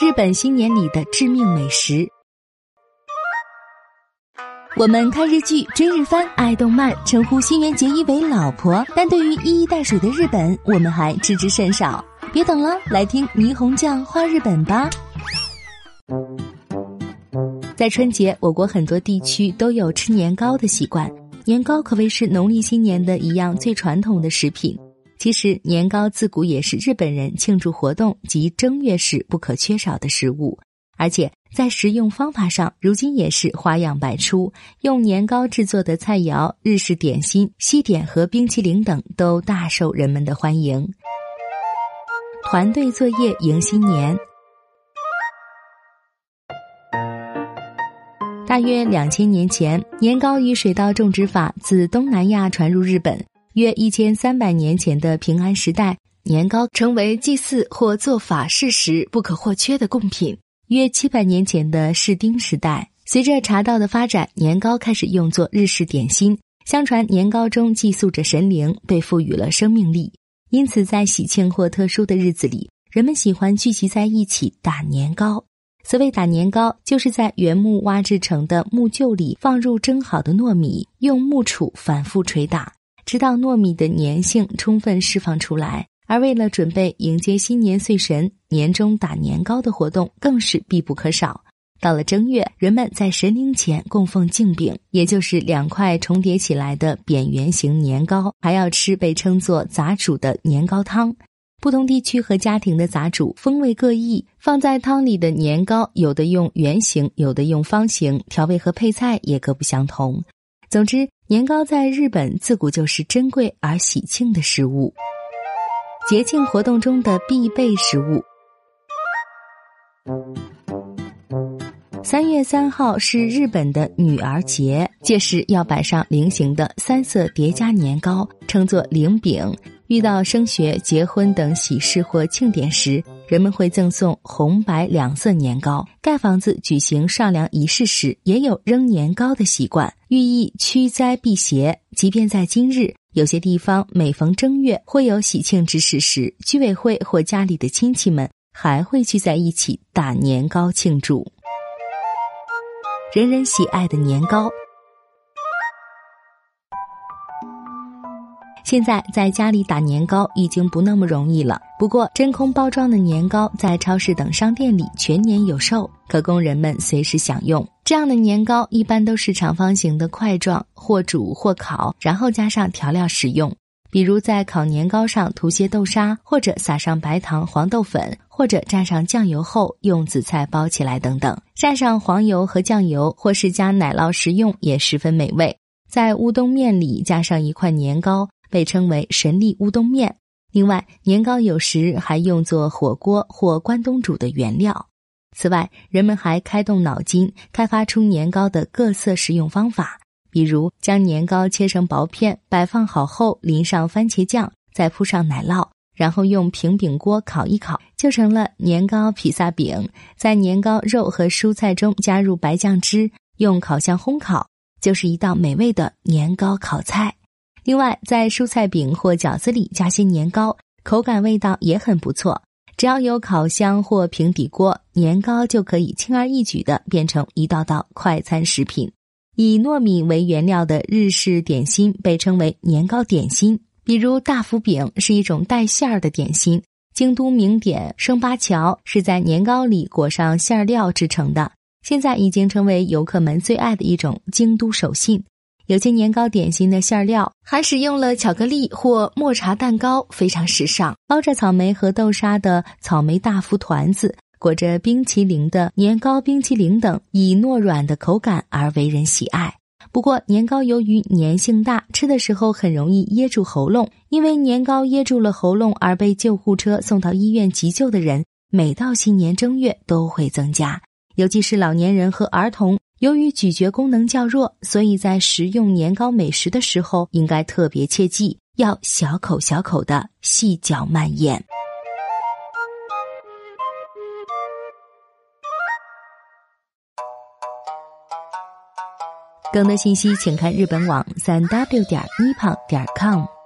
日本新年里的致命美食。我们看日剧、追日番、爱动漫，称呼新垣结衣为“老婆”，但对于一衣带水的日本，我们还知之甚少。别等了，来听霓虹酱画日本吧。在春节，我国很多地区都有吃年糕的习惯，年糕可谓是农历新年的一样最传统的食品。其实，年糕自古也是日本人庆祝活动及正月时不可缺少的食物，而且在食用方法上，如今也是花样百出。用年糕制作的菜肴、日式点心、西点和冰淇淋等都大受人们的欢迎。团队作业迎新年，大约两千年前，年糕与水稻种植法自东南亚传入日本。约一千三百年前的平安时代，年糕成为祭祀或做法事时不可或缺的贡品。约七百年前的士丁时代，随着茶道的发展，年糕开始用作日式点心。相传年糕中寄宿着神灵，被赋予了生命力，因此在喜庆或特殊的日子里，人们喜欢聚集在一起打年糕。所谓打年糕，就是在原木挖制成的木臼里放入蒸好的糯米，用木杵反复捶打。直到糯米的粘性充分释放出来，而为了准备迎接新年岁神，年终打年糕的活动更是必不可少。到了正月，人们在神灵前供奉镜饼，也就是两块重叠起来的扁圆形年糕，还要吃被称作杂煮的年糕汤。不同地区和家庭的杂煮风味各异，放在汤里的年糕有的用圆形，有的用方形，调味和配菜也各不相同。总之，年糕在日本自古就是珍贵而喜庆的食物，节庆活动中的必备食物。三月三号是日本的女儿节，届时要摆上菱形的三色叠加年糕，称作菱饼。遇到升学、结婚等喜事或庆典时，人们会赠送红白两色年糕。盖房子、举行上梁仪式时，也有扔年糕的习惯，寓意驱灾避邪。即便在今日，有些地方每逢正月会有喜庆之事时，居委会或家里的亲戚们还会聚在一起打年糕庆祝。人人喜爱的年糕。现在在家里打年糕已经不那么容易了。不过，真空包装的年糕在超市等商店里全年有售，可供人们随时享用。这样的年糕一般都是长方形的块状，或煮或烤，然后加上调料食用。比如在烤年糕上涂些豆沙，或者撒上白糖、黄豆粉，或者蘸上酱油后用紫菜包起来等等。蘸上黄油和酱油，或是加奶酪食用也十分美味。在乌冬面里加上一块年糕。被称为神力乌冬面。另外，年糕有时还用作火锅或关东煮的原料。此外，人们还开动脑筋，开发出年糕的各色食用方法，比如将年糕切成薄片，摆放好后淋上番茄酱，再铺上奶酪，然后用平饼锅烤一烤，就成了年糕披萨饼。在年糕肉和蔬菜中加入白酱汁，用烤箱烘烤，就是一道美味的年糕烤菜。另外，在蔬菜饼或饺子里加些年糕，口感味道也很不错。只要有烤箱或平底锅，年糕就可以轻而易举的变成一道道快餐食品。以糯米为原料的日式点心被称为年糕点心，比如大福饼是一种带馅儿的点心。京都名点生八桥是在年糕里裹上馅料制成的，现在已经成为游客们最爱的一种京都手信。有些年糕点心的馅料还使用了巧克力或抹茶蛋糕，非常时尚。包着草莓和豆沙的草莓大福团子，裹着冰淇淋的年糕冰淇淋等，以糯软的口感而为人喜爱。不过，年糕由于粘性大，吃的时候很容易噎住喉咙。因为年糕噎住了喉咙而被救护车送到医院急救的人，每到新年正月都会增加，尤其是老年人和儿童。由于咀嚼功能较弱，所以在食用年糕美食的时候，应该特别切记，要小口小口的细嚼慢咽。更多信息，请看日本网三 w 点 nippon 点 com。